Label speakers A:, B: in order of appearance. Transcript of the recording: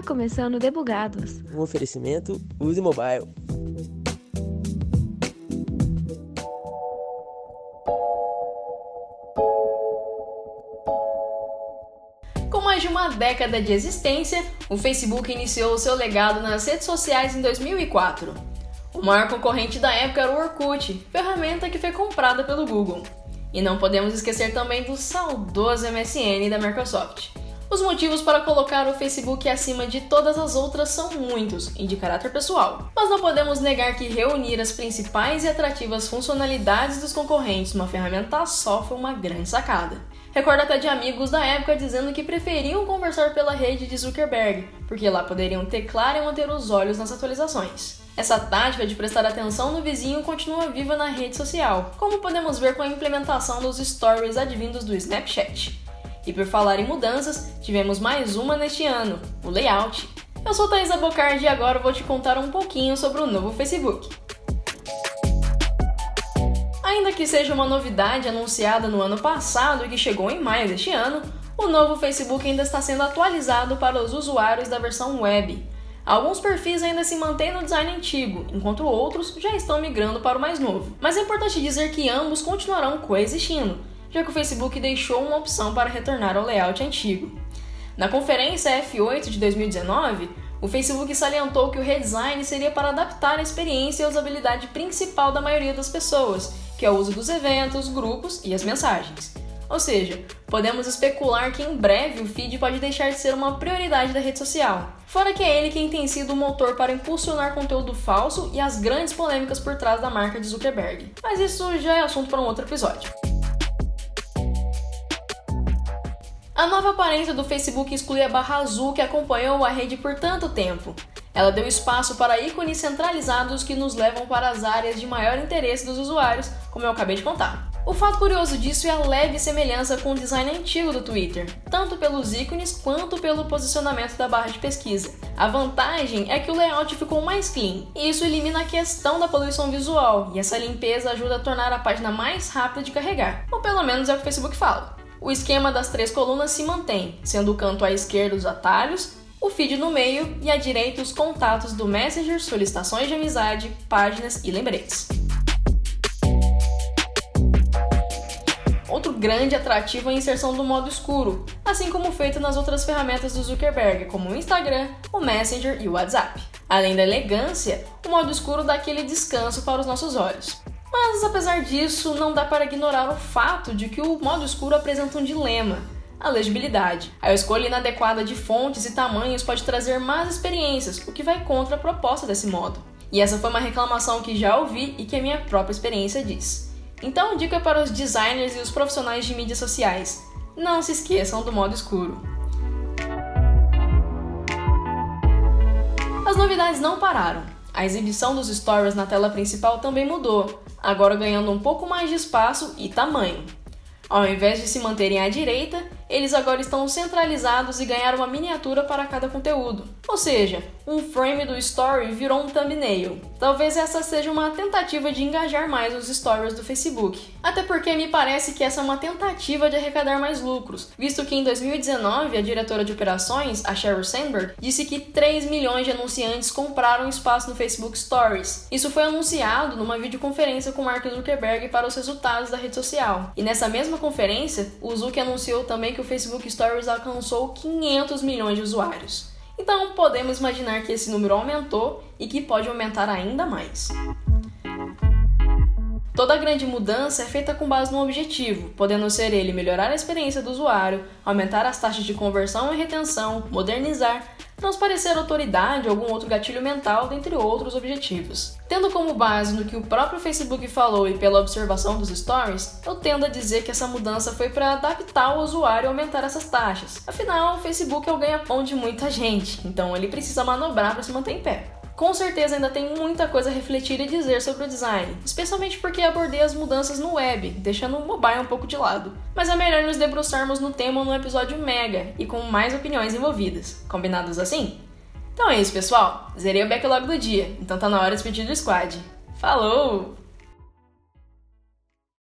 A: Está começando Debugados.
B: Um oferecimento Use Mobile.
C: Com mais de uma década de existência, o Facebook iniciou seu legado nas redes sociais em 2004. O maior concorrente da época era o Orkut, ferramenta que foi comprada pelo Google. E não podemos esquecer também do saudoso MSN da Microsoft. Os motivos para colocar o Facebook acima de todas as outras são muitos e de caráter pessoal, mas não podemos negar que reunir as principais e atrativas funcionalidades dos concorrentes numa ferramenta só foi uma grande sacada. Recordo até de amigos da época dizendo que preferiam conversar pela rede de Zuckerberg, porque lá poderiam teclar e manter os olhos nas atualizações. Essa tática de prestar atenção no vizinho continua viva na rede social, como podemos ver com a implementação dos stories advindos do Snapchat. E por falar em mudanças, tivemos mais uma neste ano, o layout. Eu sou Thaisa Bocardi e agora vou te contar um pouquinho sobre o novo Facebook. Ainda que seja uma novidade anunciada no ano passado e que chegou em maio deste ano, o novo Facebook ainda está sendo atualizado para os usuários da versão web. Alguns perfis ainda se mantêm no design antigo, enquanto outros já estão migrando para o mais novo. Mas é importante dizer que ambos continuarão coexistindo, já que o Facebook deixou uma opção para retornar ao layout antigo. Na conferência F8 de 2019, o Facebook salientou que o redesign seria para adaptar a experiência e a usabilidade principal da maioria das pessoas, que é o uso dos eventos, grupos e as mensagens. Ou seja, podemos especular que em breve o feed pode deixar de ser uma prioridade da rede social. Fora que é ele quem tem sido o motor para impulsionar conteúdo falso e as grandes polêmicas por trás da marca de Zuckerberg. Mas isso já é assunto para um outro episódio. A nova aparência do Facebook exclui a barra azul que acompanhou a rede por tanto tempo. Ela deu espaço para ícones centralizados que nos levam para as áreas de maior interesse dos usuários, como eu acabei de contar. O fato curioso disso é a leve semelhança com o design antigo do Twitter, tanto pelos ícones quanto pelo posicionamento da barra de pesquisa. A vantagem é que o layout ficou mais clean, e isso elimina a questão da poluição visual, e essa limpeza ajuda a tornar a página mais rápida de carregar, ou pelo menos é o que o Facebook fala. O esquema das três colunas se mantém, sendo o canto à esquerda os atalhos, o feed no meio e à direita os contatos do Messenger, solicitações de amizade, páginas e lembretes. Outro grande atrativo é a inserção do modo escuro, assim como feito nas outras ferramentas do Zuckerberg, como o Instagram, o Messenger e o WhatsApp. Além da elegância, o modo escuro dá aquele descanso para os nossos olhos. Mas apesar disso, não dá para ignorar o fato de que o modo escuro apresenta um dilema. A legibilidade. A escolha inadequada de fontes e tamanhos pode trazer más experiências, o que vai contra a proposta desse modo. E essa foi uma reclamação que já ouvi e que a minha própria experiência diz. Então, dica para os designers e os profissionais de mídias sociais: não se esqueçam do modo escuro. As novidades não pararam. A exibição dos stories na tela principal também mudou, agora ganhando um pouco mais de espaço e tamanho. Ao invés de se manterem à direita, eles agora estão centralizados e ganharam uma miniatura para cada conteúdo. Ou seja, um frame do story virou um thumbnail. Talvez essa seja uma tentativa de engajar mais os stories do Facebook. Até porque me parece que essa é uma tentativa de arrecadar mais lucros, visto que em 2019 a diretora de operações, a Sheryl Sandberg, disse que 3 milhões de anunciantes compraram espaço no Facebook Stories. Isso foi anunciado numa videoconferência com Mark Zuckerberg para os resultados da rede social. E nessa mesma conferência, o Zuck anunciou também que que o Facebook Stories alcançou 500 milhões de usuários. Então podemos imaginar que esse número aumentou e que pode aumentar ainda mais. Toda grande mudança é feita com base no objetivo, podendo ser ele melhorar a experiência do usuário, aumentar as taxas de conversão e retenção, modernizar, transparecer autoridade ou algum outro gatilho mental, dentre outros objetivos. Tendo como base no que o próprio Facebook falou e pela observação dos stories, eu tendo a dizer que essa mudança foi para adaptar o usuário e aumentar essas taxas. Afinal, o Facebook é o ganha-pão de muita gente, então ele precisa manobrar para se manter em pé. Com certeza ainda tem muita coisa a refletir e dizer sobre o design, especialmente porque abordei as mudanças no web, deixando o mobile um pouco de lado. Mas é melhor nos debruçarmos no tema no episódio mega e com mais opiniões envolvidas. Combinados assim? Então é isso, pessoal. Zerei o backlog do dia, então tá na hora de pedir do squad. Falou!